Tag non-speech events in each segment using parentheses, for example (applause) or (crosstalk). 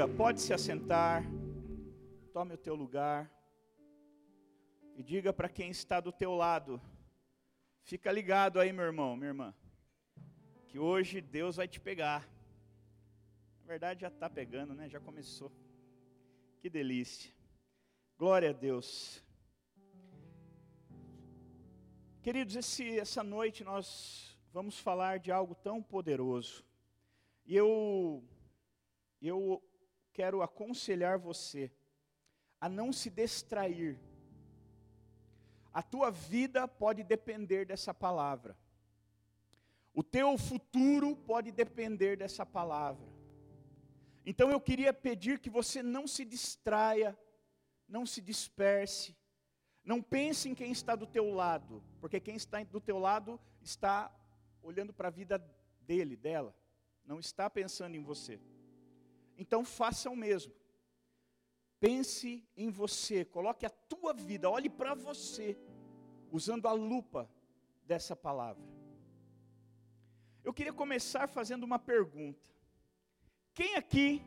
dia, pode se assentar, tome o teu lugar e diga para quem está do teu lado: fica ligado aí, meu irmão, minha irmã, que hoje Deus vai te pegar. Na verdade, já está pegando, né? Já começou. Que delícia. Glória a Deus. Queridos, esse, essa noite nós vamos falar de algo tão poderoso. E eu, eu quero aconselhar você a não se distrair. A tua vida pode depender dessa palavra. O teu futuro pode depender dessa palavra. Então eu queria pedir que você não se distraia, não se disperse, não pense em quem está do teu lado, porque quem está do teu lado está olhando para a vida dele, dela, não está pensando em você. Então faça o mesmo. Pense em você, coloque a tua vida, olhe para você, usando a lupa dessa palavra. Eu queria começar fazendo uma pergunta. Quem aqui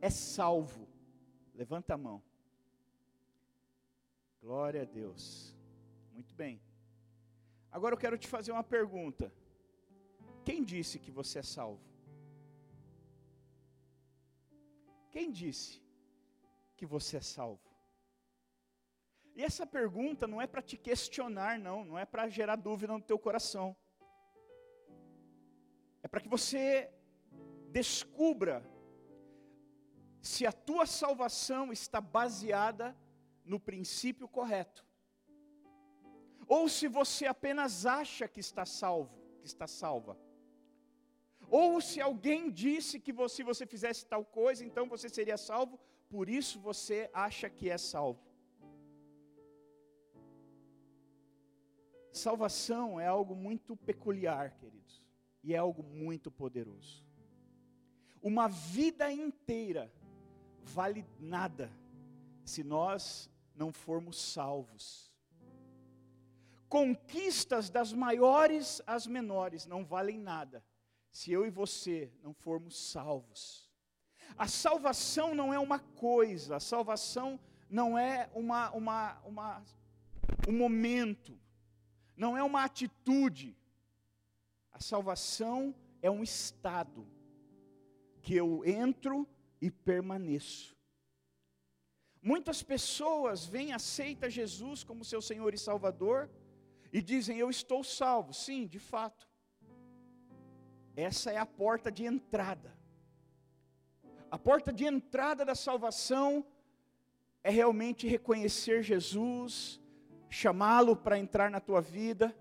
é salvo? Levanta a mão. Glória a Deus. Muito bem. Agora eu quero te fazer uma pergunta. Quem disse que você é salvo? Quem disse que você é salvo? E essa pergunta não é para te questionar, não, não é para gerar dúvida no teu coração. É para que você descubra se a tua salvação está baseada no princípio correto. Ou se você apenas acha que está salvo, que está salva. Ou se alguém disse que você, se você fizesse tal coisa, então você seria salvo, por isso você acha que é salvo. Salvação é algo muito peculiar, queridos, e é algo muito poderoso. Uma vida inteira vale nada se nós não formos salvos. Conquistas das maiores às menores não valem nada se eu e você não formos salvos. A salvação não é uma coisa, a salvação não é uma, uma, uma, um momento, não é uma atitude. A salvação é um estado que eu entro e permaneço. Muitas pessoas vêm, aceitam Jesus como seu Senhor e Salvador e dizem: Eu estou salvo. Sim, de fato. Essa é a porta de entrada. A porta de entrada da salvação é realmente reconhecer Jesus, chamá-lo para entrar na tua vida,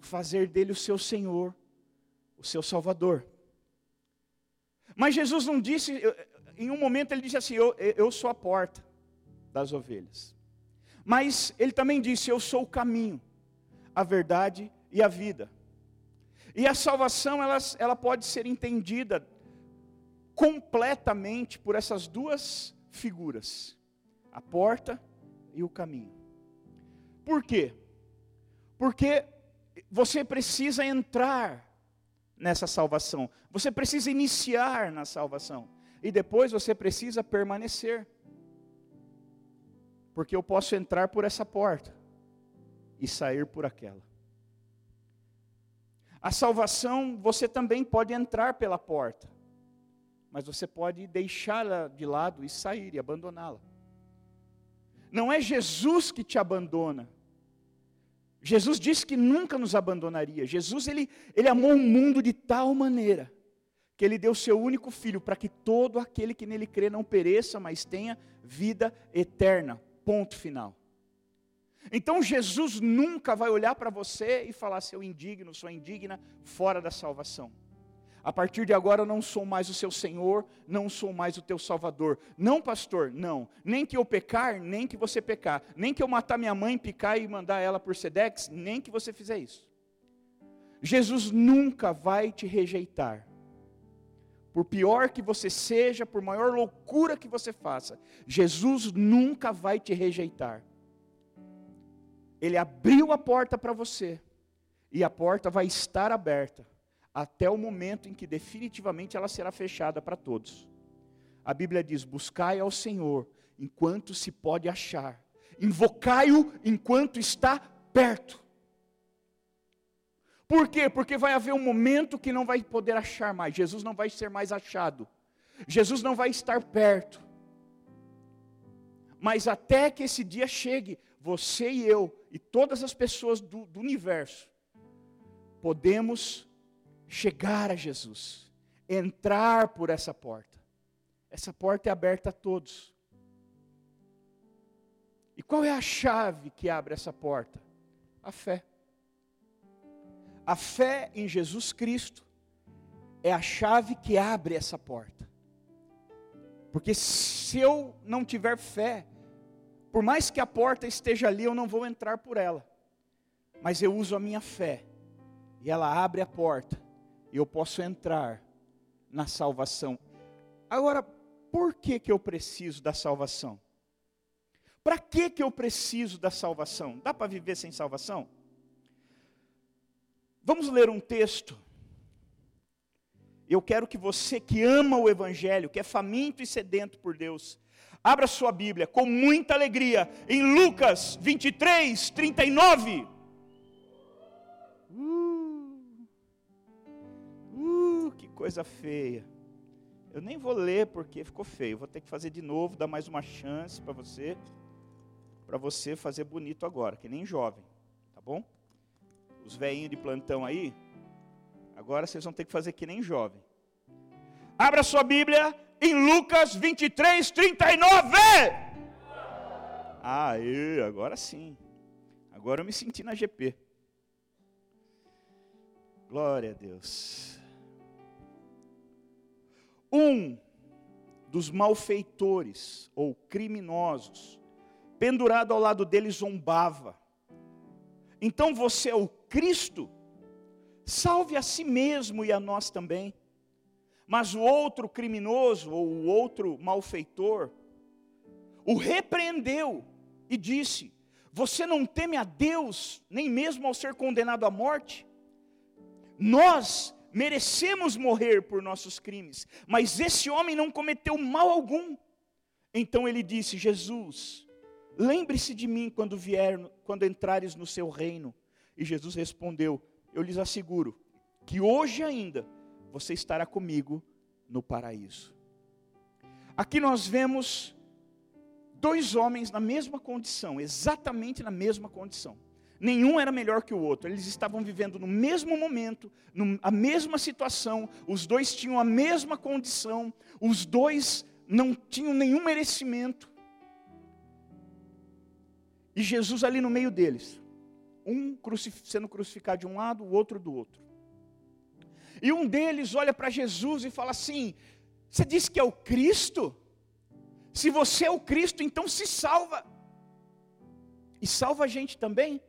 fazer dele o seu Senhor, o seu Salvador. Mas Jesus não disse, em um momento ele disse assim: eu, eu sou a porta das ovelhas. Mas ele também disse: Eu sou o caminho, a verdade e a vida. E a salvação ela, ela pode ser entendida completamente por essas duas figuras: a porta e o caminho. Por quê? Porque você precisa entrar nessa salvação, você precisa iniciar na salvação e depois você precisa permanecer. Porque eu posso entrar por essa porta e sair por aquela. A salvação, você também pode entrar pela porta, mas você pode deixá-la de lado e sair e abandoná-la. Não é Jesus que te abandona. Jesus disse que nunca nos abandonaria. Jesus ele, ele amou o mundo de tal maneira que ele deu seu único filho para que todo aquele que nele crê não pereça, mas tenha vida eterna. Ponto final. Então Jesus nunca vai olhar para você e falar seu indigno, sua indigna, fora da salvação. A partir de agora eu não sou mais o seu Senhor, não sou mais o teu Salvador. Não, pastor, não. Nem que eu pecar, nem que você pecar. Nem que eu matar minha mãe, picar e mandar ela por Sedex, nem que você fizer isso. Jesus nunca vai te rejeitar por pior que você seja, por maior loucura que você faça, Jesus nunca vai te rejeitar. Ele abriu a porta para você, e a porta vai estar aberta, até o momento em que definitivamente ela será fechada para todos. A Bíblia diz: buscai ao Senhor enquanto se pode achar, invocai-o enquanto está perto. Por quê? Porque vai haver um momento que não vai poder achar mais, Jesus não vai ser mais achado, Jesus não vai estar perto. Mas até que esse dia chegue, você e eu, e todas as pessoas do, do universo, podemos chegar a Jesus, entrar por essa porta. Essa porta é aberta a todos. E qual é a chave que abre essa porta? A fé. A fé em Jesus Cristo é a chave que abre essa porta. Porque se eu não tiver fé, por mais que a porta esteja ali, eu não vou entrar por ela. Mas eu uso a minha fé. E ela abre a porta. E eu posso entrar na salvação. Agora, por que, que eu preciso da salvação? Para que, que eu preciso da salvação? Dá para viver sem salvação? Vamos ler um texto. Eu quero que você que ama o Evangelho, que é faminto e sedento por Deus, Abra sua Bíblia com muita alegria em Lucas 23, 39. Uh, uh, que coisa feia. Eu nem vou ler porque ficou feio. Vou ter que fazer de novo, dar mais uma chance para você, para você fazer bonito agora, que nem jovem, tá bom? Os velhinhos de plantão aí, agora vocês vão ter que fazer que nem jovem. Abra sua Bíblia em Lucas 23, 39. Aê, agora sim. Agora eu me senti na GP. Glória a Deus. Um dos malfeitores ou criminosos, pendurado ao lado dele, zombava. Então você é o Cristo? Salve a si mesmo e a nós também. Mas o outro criminoso, ou o outro malfeitor, o repreendeu e disse: Você não teme a Deus, nem mesmo ao ser condenado à morte? Nós merecemos morrer por nossos crimes, mas esse homem não cometeu mal algum. Então ele disse: Jesus, lembre-se de mim quando vier, quando entrares no seu reino. E Jesus respondeu: Eu lhes asseguro que hoje ainda você estará comigo no paraíso. Aqui nós vemos dois homens na mesma condição, exatamente na mesma condição. Nenhum era melhor que o outro, eles estavam vivendo no mesmo momento, a mesma situação, os dois tinham a mesma condição, os dois não tinham nenhum merecimento. E Jesus ali no meio deles, um sendo crucificado de um lado, o outro do outro. E um deles olha para Jesus e fala assim: Você disse que é o Cristo? Se você é o Cristo, então se salva. E salva a gente também.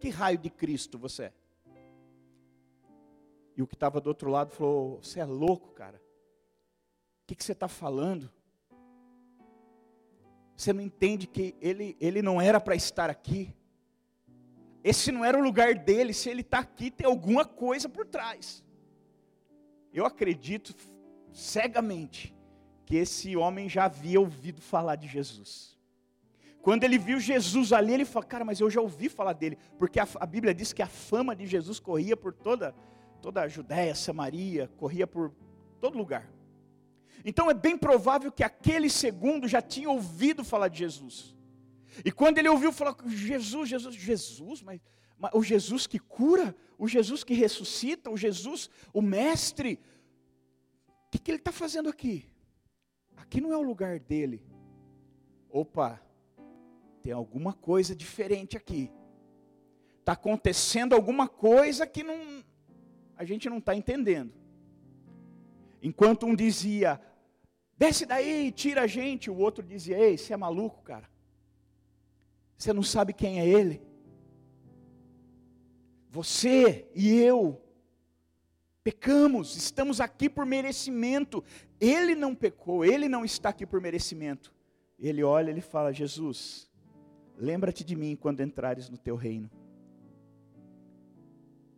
Que raio de Cristo você é? E o que estava do outro lado falou: Você é louco, cara. O que, que você está falando? Você não entende que ele, ele não era para estar aqui. Esse não era o lugar dele, se ele está aqui, tem alguma coisa por trás. Eu acredito cegamente que esse homem já havia ouvido falar de Jesus. Quando ele viu Jesus ali, ele falou: Cara, mas eu já ouvi falar dele, porque a, a Bíblia diz que a fama de Jesus corria por toda, toda a Judéia, Samaria, corria por todo lugar. Então é bem provável que aquele segundo já tinha ouvido falar de Jesus. E quando ele ouviu falar, Jesus, Jesus, Jesus, mas, mas o Jesus que cura, o Jesus que ressuscita, o Jesus, o Mestre, o que, que ele está fazendo aqui? Aqui não é o lugar dele. Opa, tem alguma coisa diferente aqui. Está acontecendo alguma coisa que não, a gente não está entendendo. Enquanto um dizia, desce daí, tira a gente, o outro dizia, ei, você é maluco, cara. Você não sabe quem é Ele? Você e eu pecamos, estamos aqui por merecimento. Ele não pecou, ele não está aqui por merecimento. Ele olha, ele fala: Jesus, lembra-te de mim quando entrares no teu reino.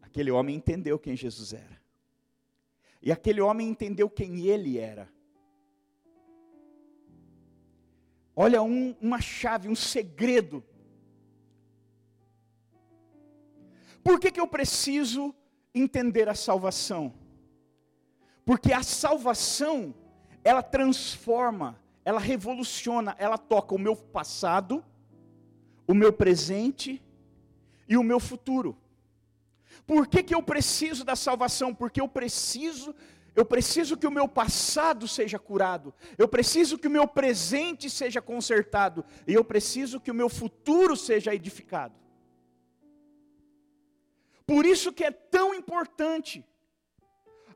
Aquele homem entendeu quem Jesus era. E aquele homem entendeu quem ele era. Olha um, uma chave, um segredo. Por que, que eu preciso entender a salvação? Porque a salvação, ela transforma, ela revoluciona, ela toca o meu passado, o meu presente e o meu futuro. Por que, que eu preciso da salvação? Porque eu preciso, eu preciso que o meu passado seja curado, eu preciso que o meu presente seja consertado, e eu preciso que o meu futuro seja edificado. Por isso que é tão importante.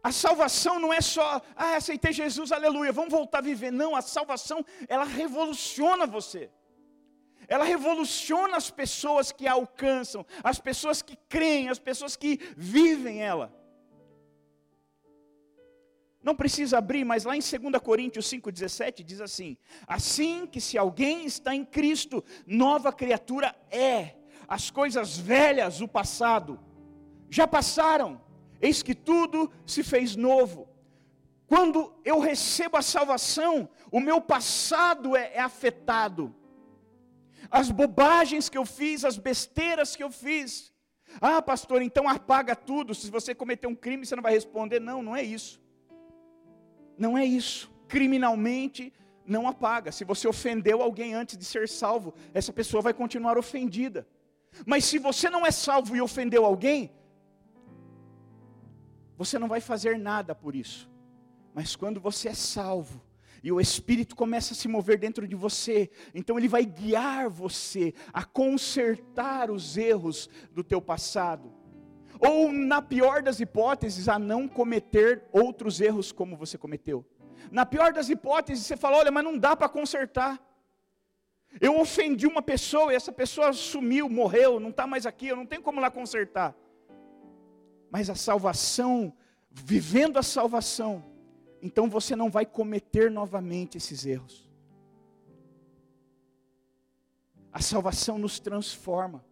A salvação não é só, ah, aceitei Jesus, aleluia, vamos voltar a viver. Não, a salvação, ela revoluciona você ela revoluciona as pessoas que a alcançam, as pessoas que creem, as pessoas que vivem ela. Não precisa abrir, mas lá em 2 Coríntios 5,17 diz assim: Assim que se alguém está em Cristo, nova criatura é, as coisas velhas, o passado, já passaram, eis que tudo se fez novo. Quando eu recebo a salvação, o meu passado é, é afetado, as bobagens que eu fiz, as besteiras que eu fiz. Ah, pastor, então apaga tudo. Se você cometer um crime, você não vai responder. Não, não é isso. Não é isso. Criminalmente, não apaga. Se você ofendeu alguém antes de ser salvo, essa pessoa vai continuar ofendida. Mas se você não é salvo e ofendeu alguém, você não vai fazer nada por isso. Mas quando você é salvo, e o Espírito começa a se mover dentro de você, então ele vai guiar você a consertar os erros do teu passado, ou na pior das hipóteses, a não cometer outros erros como você cometeu. Na pior das hipóteses, você fala: olha, mas não dá para consertar. Eu ofendi uma pessoa e essa pessoa sumiu, morreu, não está mais aqui, eu não tenho como lá consertar. Mas a salvação, vivendo a salvação, então você não vai cometer novamente esses erros. A salvação nos transforma.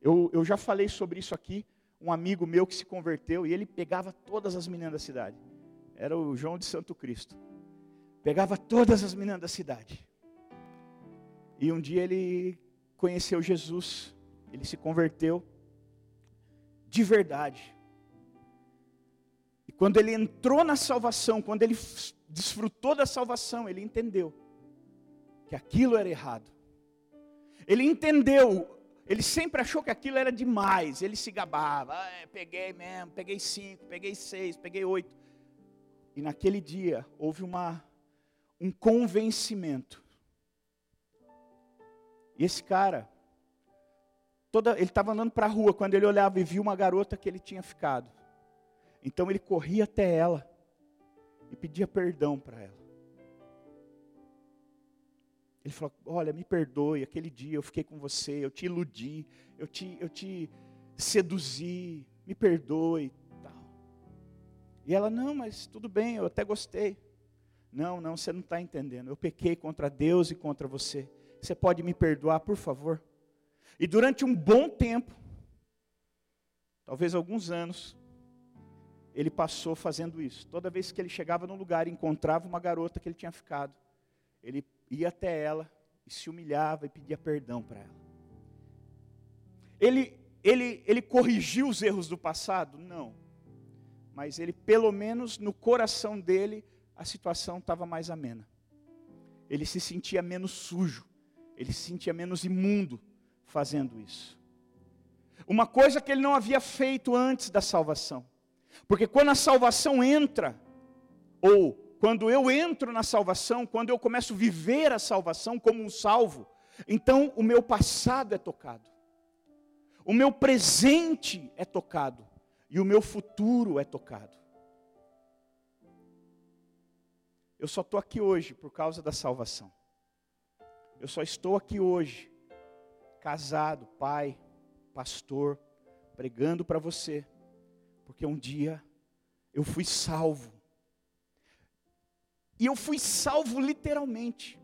Eu, eu já falei sobre isso aqui. Um amigo meu que se converteu e ele pegava todas as meninas da cidade. Era o João de Santo Cristo. Pegava todas as meninas da cidade. E um dia ele conheceu Jesus. Ele se converteu de verdade. Quando ele entrou na salvação, quando ele desfrutou da salvação, ele entendeu que aquilo era errado. Ele entendeu, ele sempre achou que aquilo era demais, ele se gabava, ah, peguei mesmo, peguei cinco, peguei seis, peguei oito. E naquele dia houve uma, um convencimento. E esse cara, toda, ele estava andando para a rua, quando ele olhava e viu uma garota que ele tinha ficado. Então ele corria até ela e pedia perdão para ela. Ele falou: Olha, me perdoe, aquele dia eu fiquei com você, eu te iludi, eu te, eu te seduzi, me perdoe. Tal. E ela: Não, mas tudo bem, eu até gostei. Não, não, você não está entendendo. Eu pequei contra Deus e contra você. Você pode me perdoar, por favor? E durante um bom tempo, talvez alguns anos, ele passou fazendo isso. Toda vez que ele chegava num lugar e encontrava uma garota que ele tinha ficado, ele ia até ela e se humilhava e pedia perdão para ela. Ele, ele, ele corrigiu os erros do passado? Não. Mas ele, pelo menos no coração dele, a situação estava mais amena. Ele se sentia menos sujo, ele se sentia menos imundo fazendo isso. Uma coisa que ele não havia feito antes da salvação. Porque quando a salvação entra, ou quando eu entro na salvação, quando eu começo a viver a salvação como um salvo, então o meu passado é tocado, o meu presente é tocado, e o meu futuro é tocado. Eu só estou aqui hoje por causa da salvação. Eu só estou aqui hoje, casado, pai, pastor, pregando para você porque um dia eu fui salvo. E eu fui salvo literalmente.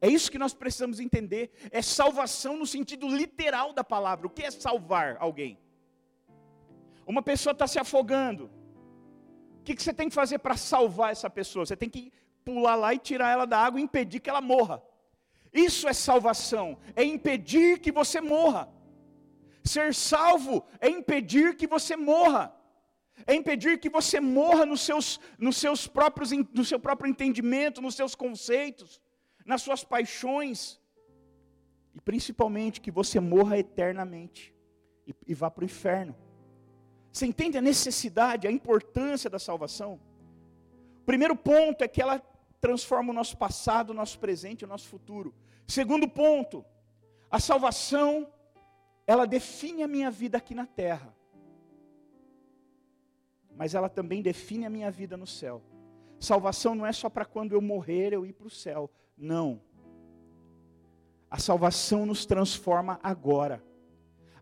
É isso que nós precisamos entender. É salvação no sentido literal da palavra. O que é salvar alguém? Uma pessoa está se afogando. O que, que você tem que fazer para salvar essa pessoa? Você tem que pular lá e tirar ela da água e impedir que ela morra. Isso é salvação, é impedir que você morra. Ser salvo é impedir que você morra. É impedir que você morra nos seus, nos seus próprios, no seu próprio entendimento, nos seus conceitos, nas suas paixões. E principalmente que você morra eternamente e, e vá para o inferno. Você entende a necessidade, a importância da salvação? O primeiro ponto é que ela transforma o nosso passado, o nosso presente o nosso futuro. Segundo ponto, a salvação, ela define a minha vida aqui na terra, mas ela também define a minha vida no céu. Salvação não é só para quando eu morrer eu ir para o céu, não. A salvação nos transforma agora.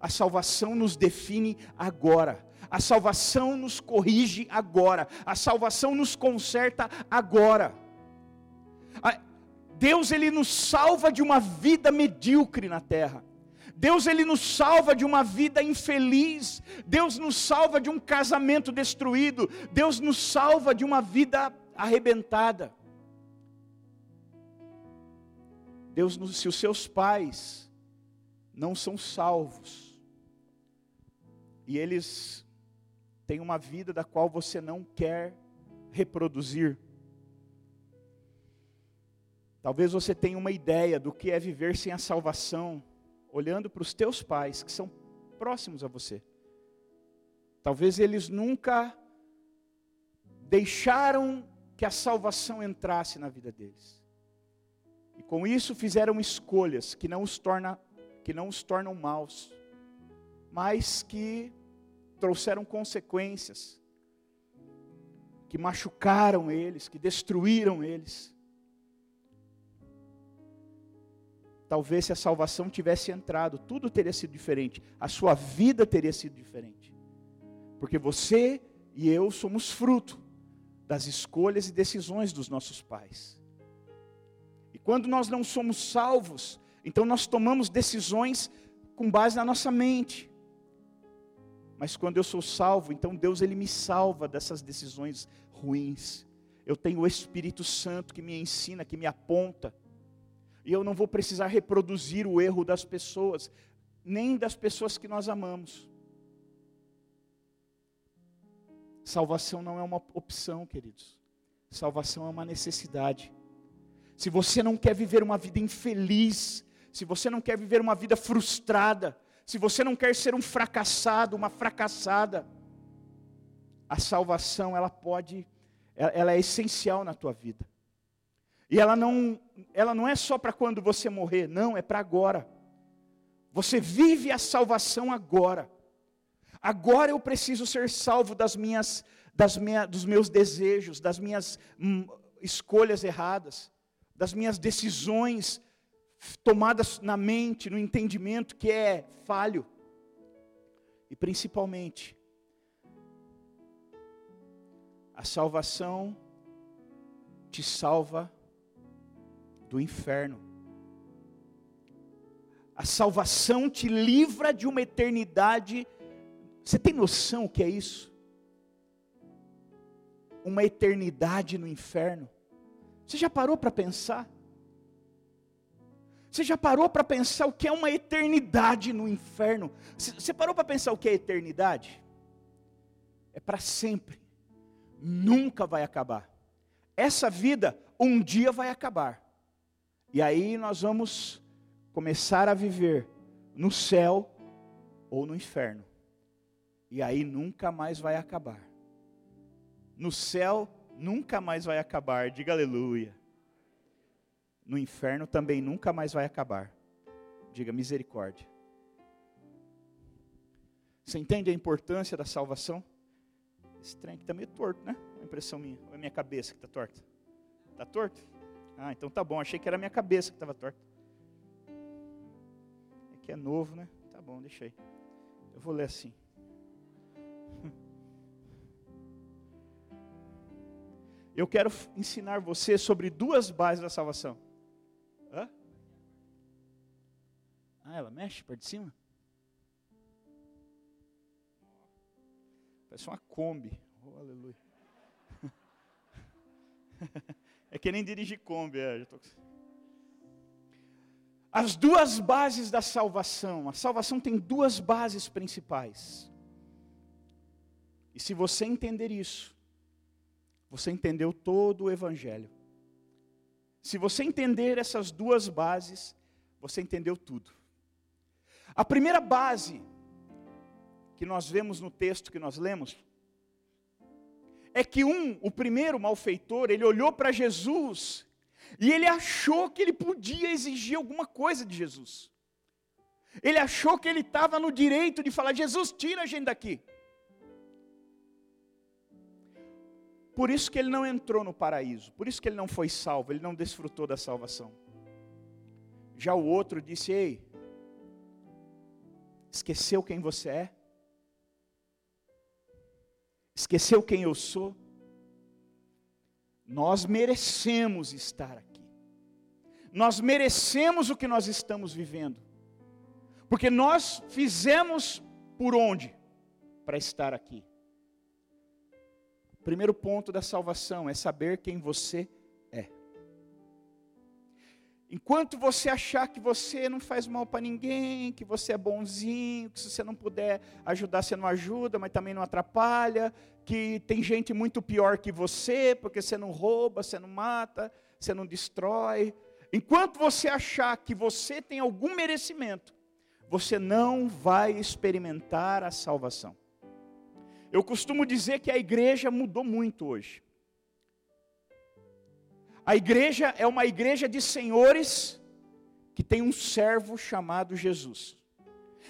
A salvação nos define agora. A salvação nos corrige agora. A salvação nos conserta agora. Deus ele nos salva de uma vida medíocre na terra. Deus ele nos salva de uma vida infeliz. Deus nos salva de um casamento destruído. Deus nos salva de uma vida arrebentada. Deus, se os seus pais não são salvos, e eles tem uma vida da qual você não quer reproduzir. Talvez você tenha uma ideia do que é viver sem a salvação, olhando para os teus pais, que são próximos a você. Talvez eles nunca deixaram que a salvação entrasse na vida deles. E com isso fizeram escolhas que não os torna, que não os tornam maus, mas que trouxeram consequências, que machucaram eles, que destruíram eles. Talvez se a salvação tivesse entrado, tudo teria sido diferente, a sua vida teria sido diferente, porque você e eu somos fruto das escolhas e decisões dos nossos pais. E quando nós não somos salvos, então nós tomamos decisões com base na nossa mente. Mas quando eu sou salvo, então Deus ele me salva dessas decisões ruins. Eu tenho o Espírito Santo que me ensina, que me aponta. E eu não vou precisar reproduzir o erro das pessoas, nem das pessoas que nós amamos. Salvação não é uma opção, queridos. Salvação é uma necessidade. Se você não quer viver uma vida infeliz, se você não quer viver uma vida frustrada, se você não quer ser um fracassado, uma fracassada, a salvação ela pode, ela é essencial na tua vida. E ela não, ela não é só para quando você morrer, não, é para agora. Você vive a salvação agora. Agora eu preciso ser salvo das minhas, das minha, dos meus desejos, das minhas hum, escolhas erradas, das minhas decisões tomadas na mente, no entendimento que é falho. E principalmente, a salvação te salva do inferno. A salvação te livra de uma eternidade. Você tem noção o que é isso? Uma eternidade no inferno. Você já parou para pensar? Você já parou para pensar o que é uma eternidade no inferno? Você parou para pensar o que é eternidade? É para sempre, nunca vai acabar. Essa vida um dia vai acabar, e aí nós vamos começar a viver no céu ou no inferno, e aí nunca mais vai acabar. No céu nunca mais vai acabar, diga aleluia no inferno também nunca mais vai acabar. Diga misericórdia. Você entende a importância da salvação? Esse trem aqui está meio torto, né? A impressão minha. Ou é minha cabeça que está torta? Está torto? Ah, então tá bom. Achei que era minha cabeça que estava torta. É que é novo, né? Tá bom, deixa aí. Eu vou ler assim. (laughs) Eu quero ensinar você sobre duas bases da salvação. Hã? Ah, ela mexe para de cima? Parece uma Kombi. Oh, aleluia. (laughs) É que nem dirigir Kombi. É, tô... As duas bases da salvação. A salvação tem duas bases principais. E se você entender isso, você entendeu todo o Evangelho. Se você entender essas duas bases, você entendeu tudo. A primeira base que nós vemos no texto que nós lemos é que um, o primeiro malfeitor, ele olhou para Jesus e ele achou que ele podia exigir alguma coisa de Jesus. Ele achou que ele estava no direito de falar: Jesus, tira a gente daqui. Por isso que ele não entrou no paraíso, por isso que ele não foi salvo, ele não desfrutou da salvação. Já o outro disse: Ei, esqueceu quem você é? Esqueceu quem eu sou? Nós merecemos estar aqui. Nós merecemos o que nós estamos vivendo. Porque nós fizemos por onde? Para estar aqui. Primeiro ponto da salvação é saber quem você é. Enquanto você achar que você não faz mal para ninguém, que você é bonzinho, que se você não puder ajudar, você não ajuda, mas também não atrapalha, que tem gente muito pior que você, porque você não rouba, você não mata, você não destrói. Enquanto você achar que você tem algum merecimento, você não vai experimentar a salvação. Eu costumo dizer que a igreja mudou muito hoje. A igreja é uma igreja de senhores que tem um servo chamado Jesus.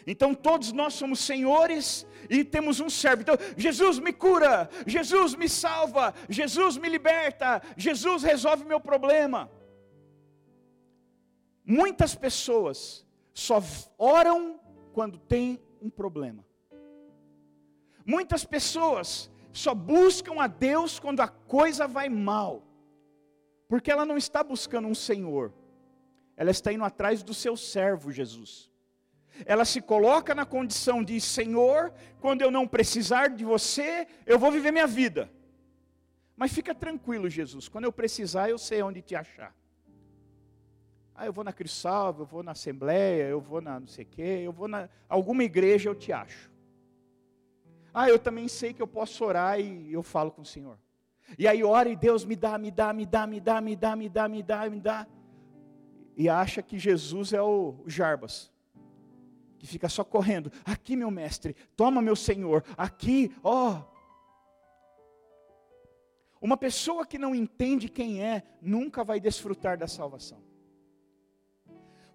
Então todos nós somos senhores e temos um servo. Então, Jesus me cura, Jesus me salva, Jesus me liberta, Jesus resolve meu problema. Muitas pessoas só oram quando tem um problema. Muitas pessoas só buscam a Deus quando a coisa vai mal, porque ela não está buscando um Senhor, ela está indo atrás do seu servo Jesus. Ela se coloca na condição de Senhor, quando eu não precisar de você, eu vou viver minha vida. Mas fica tranquilo, Jesus, quando eu precisar, eu sei onde te achar. Ah, eu vou na Crissalva, eu vou na Assembleia, eu vou na não sei o quê, eu vou na alguma igreja, eu te acho. Ah, eu também sei que eu posso orar e eu falo com o Senhor. E aí ora e Deus me dá, me dá, me dá, me dá, me dá, me dá, me dá, me dá. E acha que Jesus é o Jarbas. Que fica só correndo. Aqui, meu mestre, toma meu Senhor. Aqui, ó. Uma pessoa que não entende quem é, nunca vai desfrutar da salvação.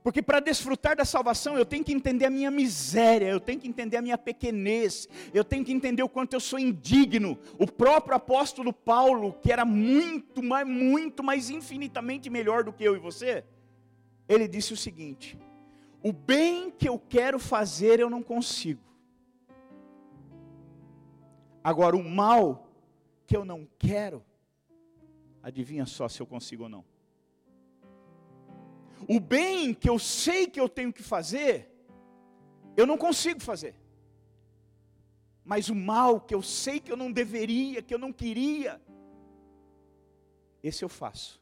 Porque para desfrutar da salvação eu tenho que entender a minha miséria, eu tenho que entender a minha pequenez, eu tenho que entender o quanto eu sou indigno. O próprio apóstolo Paulo, que era muito, mais, muito, mais infinitamente melhor do que eu e você, ele disse o seguinte: O bem que eu quero fazer eu não consigo. Agora, o mal que eu não quero, adivinha só se eu consigo ou não. O bem que eu sei que eu tenho que fazer, eu não consigo fazer. Mas o mal que eu sei que eu não deveria, que eu não queria, esse eu faço.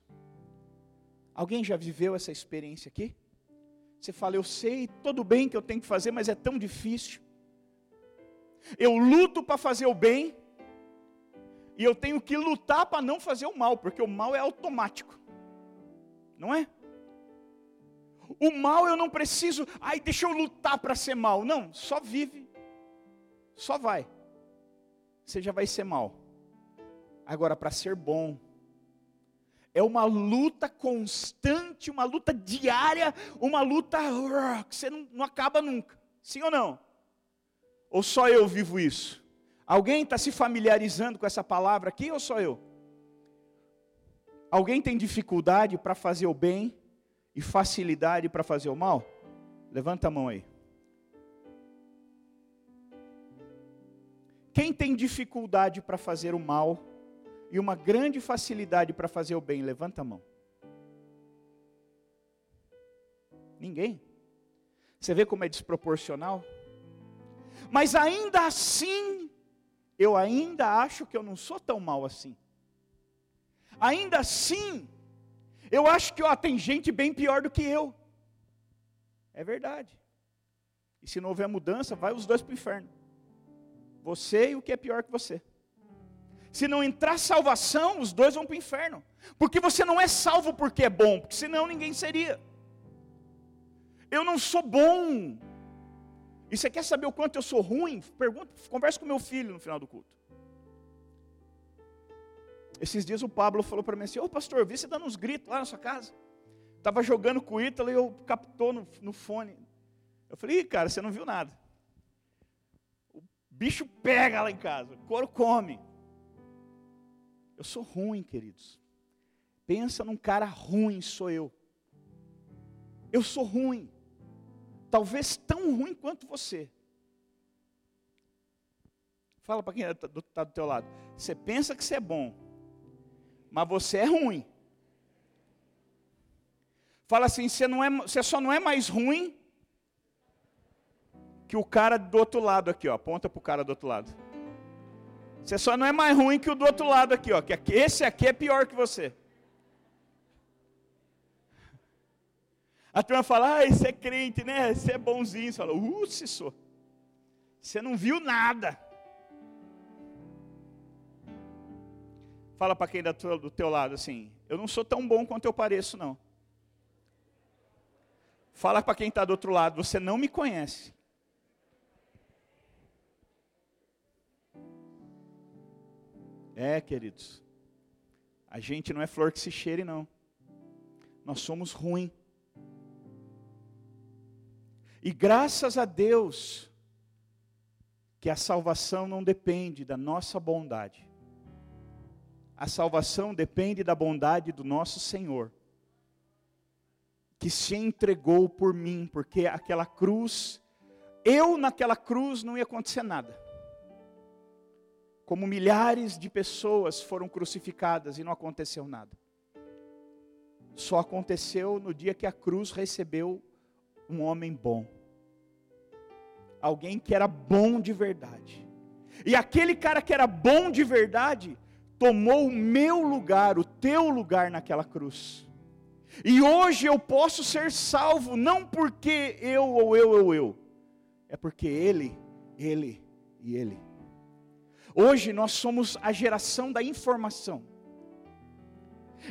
Alguém já viveu essa experiência aqui? Você fala, eu sei todo o bem que eu tenho que fazer, mas é tão difícil. Eu luto para fazer o bem, e eu tenho que lutar para não fazer o mal, porque o mal é automático, não é? O mal eu não preciso, ai, deixa eu lutar para ser mal. Não, só vive, só vai. Você já vai ser mal. Agora, para ser bom, é uma luta constante, uma luta diária, uma luta que você não, não acaba nunca. Sim ou não? Ou só eu vivo isso? Alguém está se familiarizando com essa palavra aqui ou só eu? Alguém tem dificuldade para fazer o bem? E facilidade para fazer o mal? Levanta a mão aí. Quem tem dificuldade para fazer o mal e uma grande facilidade para fazer o bem? Levanta a mão. Ninguém. Você vê como é desproporcional? Mas ainda assim, eu ainda acho que eu não sou tão mal assim. Ainda assim, eu acho que ó, tem gente bem pior do que eu. É verdade. E se não houver mudança, vai os dois para o inferno. Você e o que é pior que você. Se não entrar salvação, os dois vão para o inferno. Porque você não é salvo porque é bom, porque senão ninguém seria. Eu não sou bom. E você quer saber o quanto eu sou ruim? Pergunta, conversa com meu filho no final do culto. Esses dias o Pablo falou para mim assim: Ô pastor, eu vi você dando uns gritos lá na sua casa. Estava jogando com o Ítalo e eu captou no, no fone. Eu falei: Ih, cara, você não viu nada. O bicho pega lá em casa, o couro come. Eu sou ruim, queridos. Pensa num cara ruim, sou eu. Eu sou ruim. Talvez tão ruim quanto você. Fala para quem está tá do teu lado. Você pensa que você é bom mas você é ruim. Fala assim, você, não é, você só não é mais ruim que o cara do outro lado aqui, ó. Aponta para o cara do outro lado. Você só não é mais ruim que o do outro lado aqui, ó. Que esse aqui é pior que você. A turma fala, ah, esse é crente, né? Esse é bonzinho. Você fala, uh, se sou. Você não viu nada. Fala para quem está do teu lado assim: Eu não sou tão bom quanto eu pareço, não. Fala para quem está do outro lado: Você não me conhece. É, queridos. A gente não é flor que se cheire, não. Nós somos ruim. E graças a Deus, que a salvação não depende da nossa bondade a salvação depende da bondade do nosso Senhor, que se entregou por mim, porque aquela cruz, eu naquela cruz não ia acontecer nada. Como milhares de pessoas foram crucificadas e não aconteceu nada. Só aconteceu no dia que a cruz recebeu um homem bom. Alguém que era bom de verdade. E aquele cara que era bom de verdade, tomou o meu lugar, o teu lugar naquela cruz. E hoje eu posso ser salvo, não porque eu ou eu ou eu, é porque Ele, Ele e Ele. Hoje nós somos a geração da informação.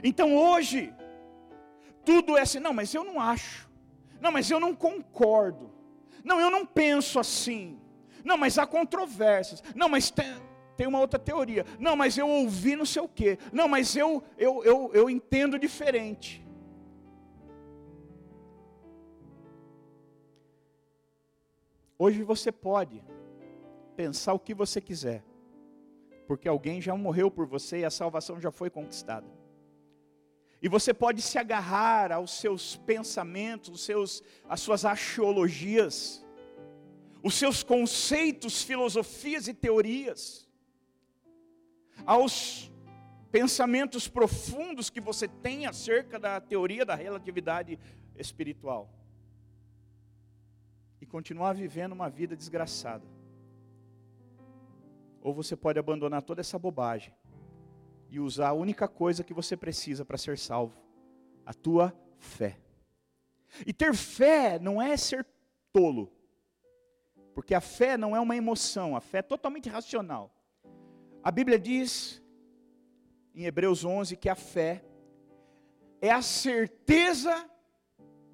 Então hoje, tudo é assim, não, mas eu não acho, não, mas eu não concordo, não, eu não penso assim, não, mas há controvérsias, não, mas tem tem uma outra teoria. Não, mas eu ouvi não sei o quê. Não, mas eu, eu, eu, eu entendo diferente. Hoje você pode pensar o que você quiser, porque alguém já morreu por você e a salvação já foi conquistada. E você pode se agarrar aos seus pensamentos, os seus, as suas axiologias, os seus conceitos, filosofias e teorias aos pensamentos profundos que você tem acerca da teoria da relatividade espiritual e continuar vivendo uma vida desgraçada. Ou você pode abandonar toda essa bobagem e usar a única coisa que você precisa para ser salvo, a tua fé. E ter fé não é ser tolo, porque a fé não é uma emoção, a fé é totalmente racional. A Bíblia diz, em Hebreus 11, que a fé é a certeza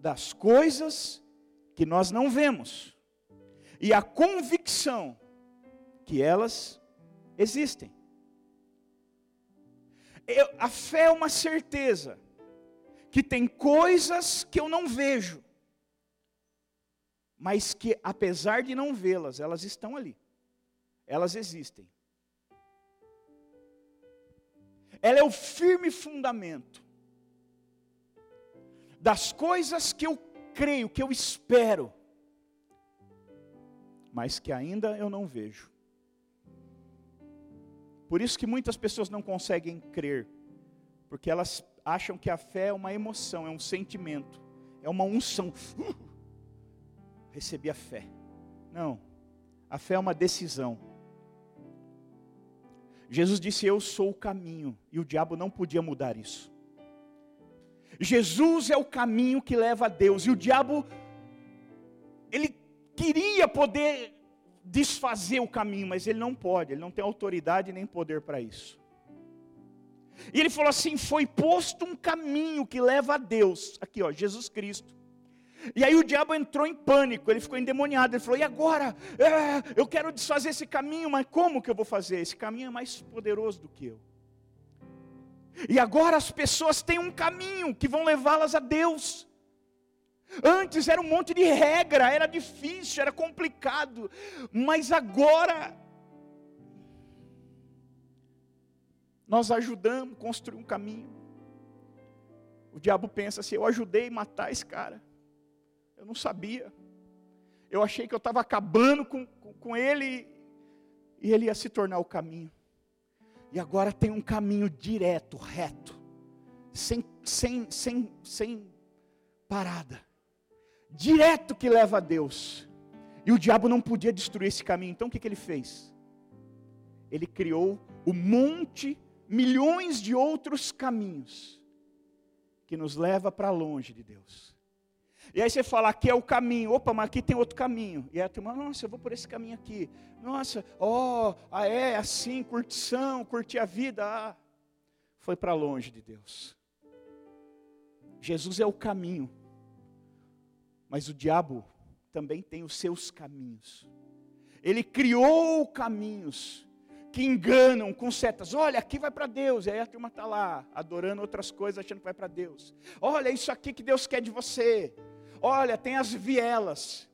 das coisas que nós não vemos e a convicção que elas existem. Eu, a fé é uma certeza que tem coisas que eu não vejo, mas que apesar de não vê-las, elas estão ali, elas existem. Ela é o firme fundamento das coisas que eu creio, que eu espero, mas que ainda eu não vejo. Por isso que muitas pessoas não conseguem crer, porque elas acham que a fé é uma emoção, é um sentimento, é uma unção. Uh, recebi a fé. Não, a fé é uma decisão. Jesus disse: Eu sou o caminho, e o diabo não podia mudar isso. Jesus é o caminho que leva a Deus, e o diabo, ele queria poder desfazer o caminho, mas ele não pode, ele não tem autoridade nem poder para isso. E ele falou assim: foi posto um caminho que leva a Deus, aqui ó, Jesus Cristo. E aí o diabo entrou em pânico, ele ficou endemoniado, ele falou: e agora? É, eu quero desfazer esse caminho, mas como que eu vou fazer? Esse caminho é mais poderoso do que eu. E agora as pessoas têm um caminho que vão levá-las a Deus. Antes era um monte de regra, era difícil, era complicado, mas agora nós ajudamos a construir um caminho. O diabo pensa assim: eu ajudei a matar esse cara, eu não sabia, eu achei que eu estava acabando com, com, com ele e ele ia se tornar o caminho. E agora tem um caminho direto, reto, sem, sem, sem, sem parada direto que leva a Deus. E o diabo não podia destruir esse caminho. Então o que, que ele fez? Ele criou um monte, milhões de outros caminhos que nos leva para longe de Deus. E aí você fala, aqui é o caminho, opa, mas aqui tem outro caminho. E aí a turma, nossa, eu vou por esse caminho aqui. Nossa, ó, oh, ah, é assim, curtição, curtir a vida. Ah, foi para longe de Deus. Jesus é o caminho. Mas o diabo também tem os seus caminhos. Ele criou caminhos que enganam com setas. Olha, aqui vai para Deus. E aí a turma está lá, adorando outras coisas, achando que vai para Deus. Olha, isso aqui que Deus quer de você. Olha, tem as vielas.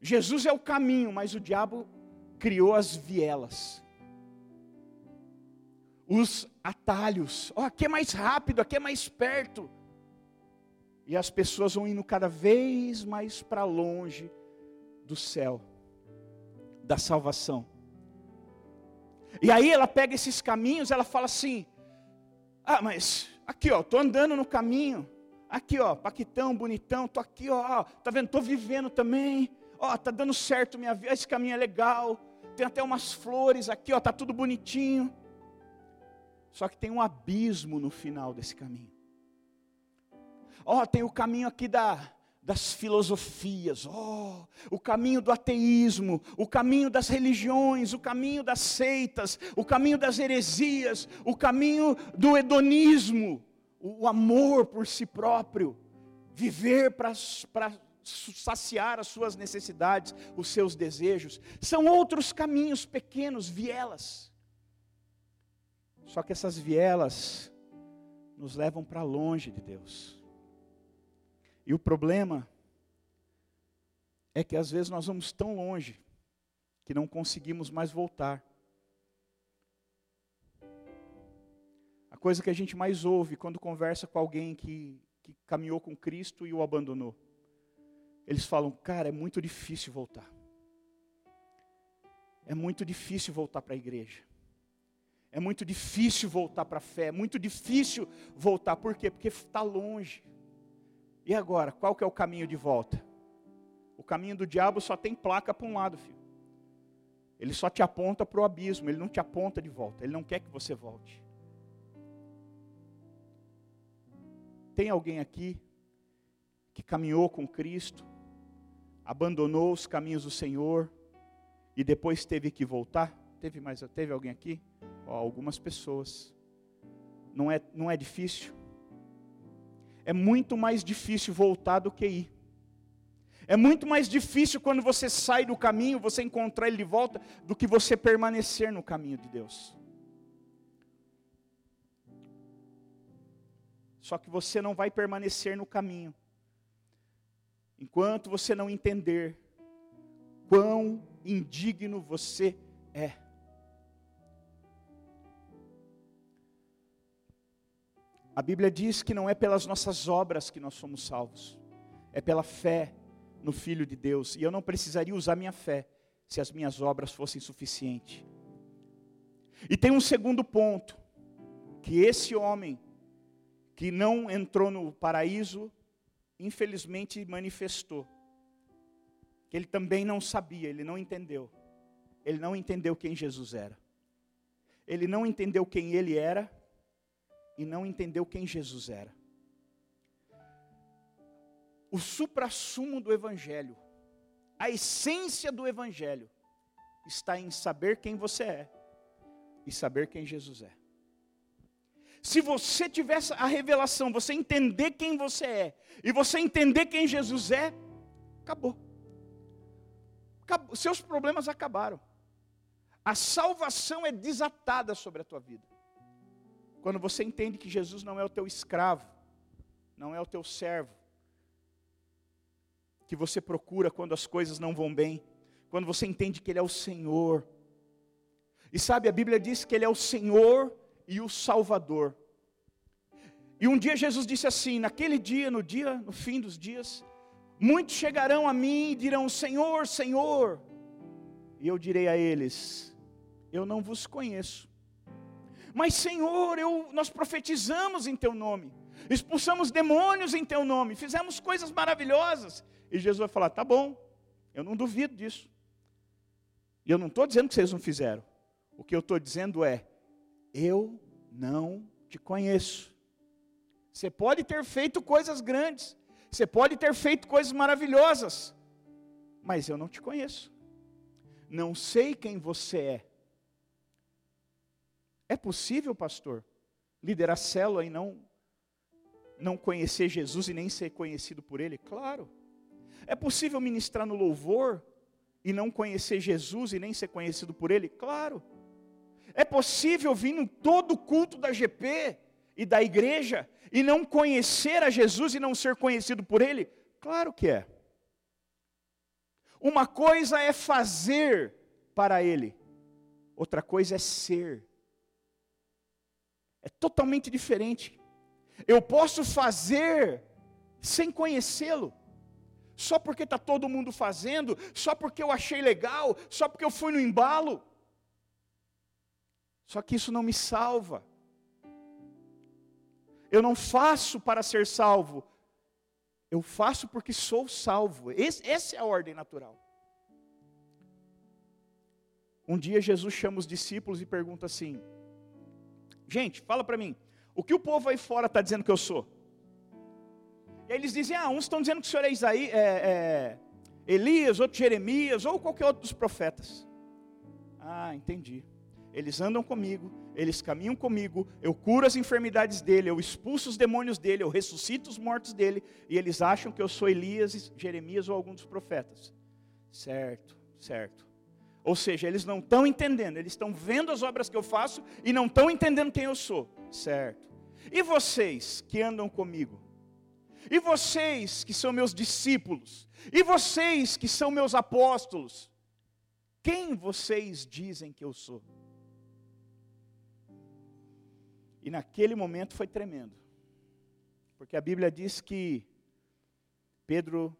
Jesus é o caminho, mas o diabo criou as vielas. Os atalhos. Oh, aqui é mais rápido, aqui é mais perto. E as pessoas vão indo cada vez mais para longe do céu, da salvação. E aí ela pega esses caminhos, ela fala assim: Ah, mas aqui ó, tô andando no caminho. Aqui ó, paquitão, bonitão, tô aqui ó, tá vendo? Tô vivendo também. Ó, tá dando certo minha vida, esse caminho é legal. Tem até umas flores aqui, ó, tá tudo bonitinho. Só que tem um abismo no final desse caminho. Ó, tem o caminho aqui da, das filosofias, oh, o caminho do ateísmo, o caminho das religiões, o caminho das seitas, o caminho das heresias, o caminho do hedonismo, o, o amor por si próprio, viver para saciar as suas necessidades, os seus desejos. São outros caminhos pequenos, vielas. Só que essas vielas nos levam para longe de Deus. E o problema é que às vezes nós vamos tão longe que não conseguimos mais voltar. Coisa que a gente mais ouve quando conversa com alguém que, que caminhou com Cristo e o abandonou. Eles falam, cara, é muito difícil voltar. É muito difícil voltar para a igreja. É muito difícil voltar para a fé. É muito difícil voltar. Por quê? Porque está longe. E agora, qual que é o caminho de volta? O caminho do diabo só tem placa para um lado, filho. Ele só te aponta para o abismo, ele não te aponta de volta, ele não quer que você volte. Tem alguém aqui que caminhou com Cristo, abandonou os caminhos do Senhor e depois teve que voltar? Teve mais, teve alguém aqui? Ó, algumas pessoas. Não é, não é difícil? é muito mais difícil voltar do que ir. É muito mais difícil quando você sai do caminho, você encontrar ele de volta, do que você permanecer no caminho de Deus. Só que você não vai permanecer no caminho, enquanto você não entender quão indigno você é. A Bíblia diz que não é pelas nossas obras que nós somos salvos, é pela fé no Filho de Deus. E eu não precisaria usar minha fé se as minhas obras fossem suficientes. E tem um segundo ponto, que esse homem que não entrou no paraíso, infelizmente manifestou. Que ele também não sabia, ele não entendeu. Ele não entendeu quem Jesus era. ele não entendeu quem ele era e não entendeu quem Jesus era. O suprassumo do Evangelho, a essência do Evangelho, está em saber quem você é e saber quem Jesus é. Se você tivesse a revelação, você entender quem você é e você entender quem Jesus é, acabou. acabou. Seus problemas acabaram. A salvação é desatada sobre a tua vida. Quando você entende que Jesus não é o teu escravo, não é o teu servo, que você procura quando as coisas não vão bem, quando você entende que Ele é o Senhor. E sabe, a Bíblia diz que Ele é o Senhor e o Salvador. E um dia Jesus disse assim: naquele dia, no dia, no fim dos dias, muitos chegarão a mim e dirão: Senhor, Senhor. E eu direi a eles: eu não vos conheço. Mas, Senhor, eu, nós profetizamos em Teu nome, expulsamos demônios em Teu nome, fizemos coisas maravilhosas. E Jesus vai falar: tá bom, eu não duvido disso. E eu não estou dizendo que vocês não fizeram. O que eu estou dizendo é: eu não te conheço. Você pode ter feito coisas grandes, você pode ter feito coisas maravilhosas, mas eu não te conheço. Não sei quem você é. É possível, pastor, liderar célula e não não conhecer Jesus e nem ser conhecido por ele? Claro. É possível ministrar no louvor e não conhecer Jesus e nem ser conhecido por ele? Claro. É possível vir em todo culto da GP e da igreja e não conhecer a Jesus e não ser conhecido por ele? Claro que é. Uma coisa é fazer para ele, outra coisa é ser é totalmente diferente. Eu posso fazer sem conhecê-lo, só porque está todo mundo fazendo, só porque eu achei legal, só porque eu fui no embalo. Só que isso não me salva. Eu não faço para ser salvo, eu faço porque sou salvo. Esse, essa é a ordem natural. Um dia Jesus chama os discípulos e pergunta assim: Gente, fala para mim, o que o povo aí fora está dizendo que eu sou? E aí eles dizem, ah, uns estão dizendo que o senhor é, Isaí, é, é Elias, outros Jeremias, ou qualquer outro dos profetas. Ah, entendi. Eles andam comigo, eles caminham comigo, eu curo as enfermidades dele, eu expulso os demônios dele, eu ressuscito os mortos dele, e eles acham que eu sou Elias, Jeremias ou algum dos profetas. Certo, certo. Ou seja, eles não estão entendendo, eles estão vendo as obras que eu faço e não estão entendendo quem eu sou. Certo. E vocês que andam comigo? E vocês que são meus discípulos? E vocês que são meus apóstolos? Quem vocês dizem que eu sou? E naquele momento foi tremendo. Porque a Bíblia diz que Pedro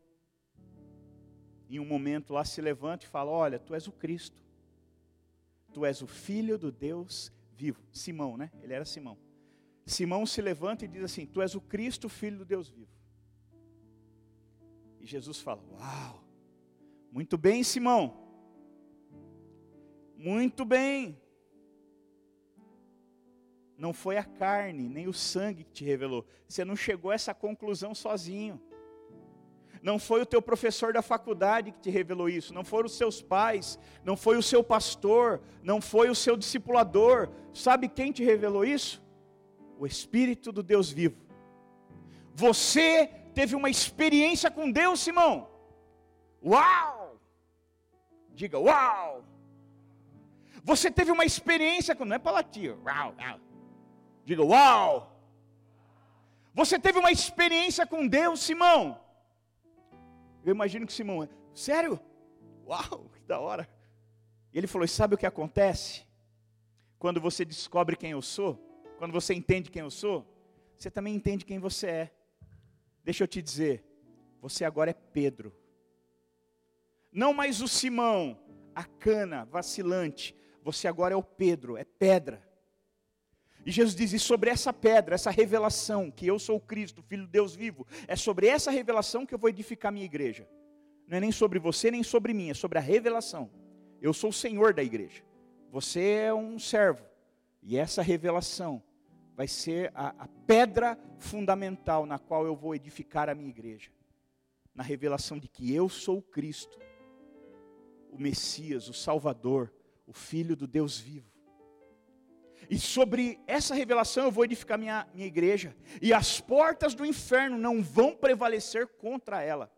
em um momento lá se levanta e fala: Olha, tu és o Cristo, tu és o Filho do Deus vivo. Simão, né? Ele era Simão. Simão se levanta e diz assim: Tu és o Cristo, Filho do Deus vivo. E Jesus fala: Uau, muito bem, Simão, muito bem. Não foi a carne, nem o sangue que te revelou. Você não chegou a essa conclusão sozinho. Não foi o teu professor da faculdade que te revelou isso, não foram os seus pais, não foi o seu pastor, não foi o seu discipulador. Sabe quem te revelou isso? O Espírito do Deus vivo. Você teve uma experiência com Deus, Simão. Uau! Diga, uau! Você teve uma experiência com, não é para latir, uau, uau. Diga, uau! Você teve uma experiência com Deus, Simão. Eu imagino que Simão, sério? Uau, que da hora. E ele falou: sabe o que acontece? Quando você descobre quem eu sou, quando você entende quem eu sou, você também entende quem você é. Deixa eu te dizer, você agora é Pedro. Não mais o Simão, a cana vacilante. Você agora é o Pedro, é pedra. E Jesus diz: e sobre essa pedra, essa revelação, que eu sou o Cristo, Filho de Deus vivo, é sobre essa revelação que eu vou edificar minha igreja. Não é nem sobre você, nem sobre mim, é sobre a revelação. Eu sou o Senhor da igreja. Você é um servo. E essa revelação vai ser a, a pedra fundamental na qual eu vou edificar a minha igreja. Na revelação de que eu sou o Cristo, o Messias, o Salvador, o Filho do Deus vivo. E sobre essa revelação eu vou edificar minha, minha igreja. E as portas do inferno não vão prevalecer contra ela.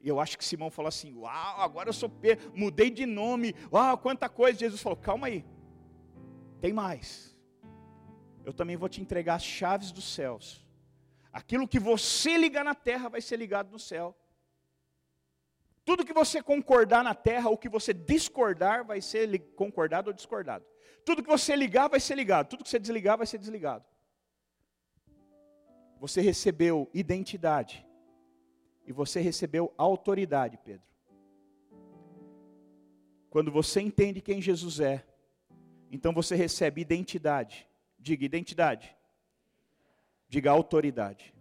E eu acho que Simão falou assim: Uau, agora eu sou Pedro, mudei de nome. Uau, quanta coisa. Jesus falou: Calma aí, tem mais. Eu também vou te entregar as chaves dos céus. Aquilo que você ligar na terra vai ser ligado no céu. Tudo que você concordar na terra, ou que você discordar, vai ser concordado ou discordado. Tudo que você ligar, vai ser ligado. Tudo que você desligar, vai ser desligado. Você recebeu identidade. E você recebeu autoridade, Pedro. Quando você entende quem Jesus é, então você recebe identidade. Diga identidade. Diga autoridade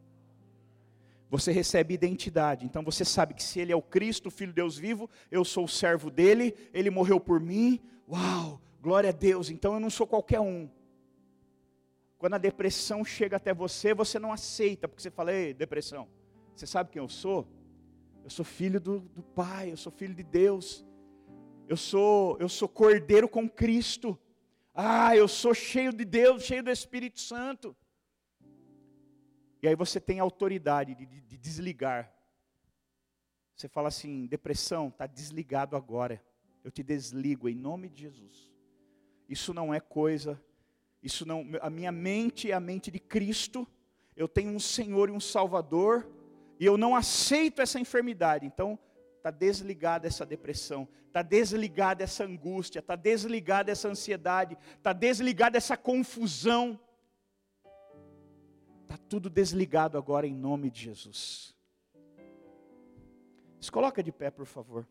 você recebe identidade. Então você sabe que se ele é o Cristo, o Filho de Deus vivo, eu sou o servo dele, ele morreu por mim. Uau, glória a Deus. Então eu não sou qualquer um. Quando a depressão chega até você, você não aceita, porque você fala, ei, depressão, você sabe quem eu sou? Eu sou filho do, do Pai, eu sou filho de Deus. Eu sou, eu sou cordeiro com Cristo. Ah, eu sou cheio de Deus, cheio do Espírito Santo. E aí você tem autoridade de, de, de desligar. Você fala assim: depressão, está desligado agora. Eu te desligo em nome de Jesus. Isso não é coisa, isso não. A minha mente é a mente de Cristo. Eu tenho um Senhor e um Salvador. E eu não aceito essa enfermidade. Então, está desligada essa depressão, está desligada essa angústia, está desligada essa ansiedade, está desligada essa confusão. Está tudo desligado agora em nome de Jesus. Se coloca de pé, por favor.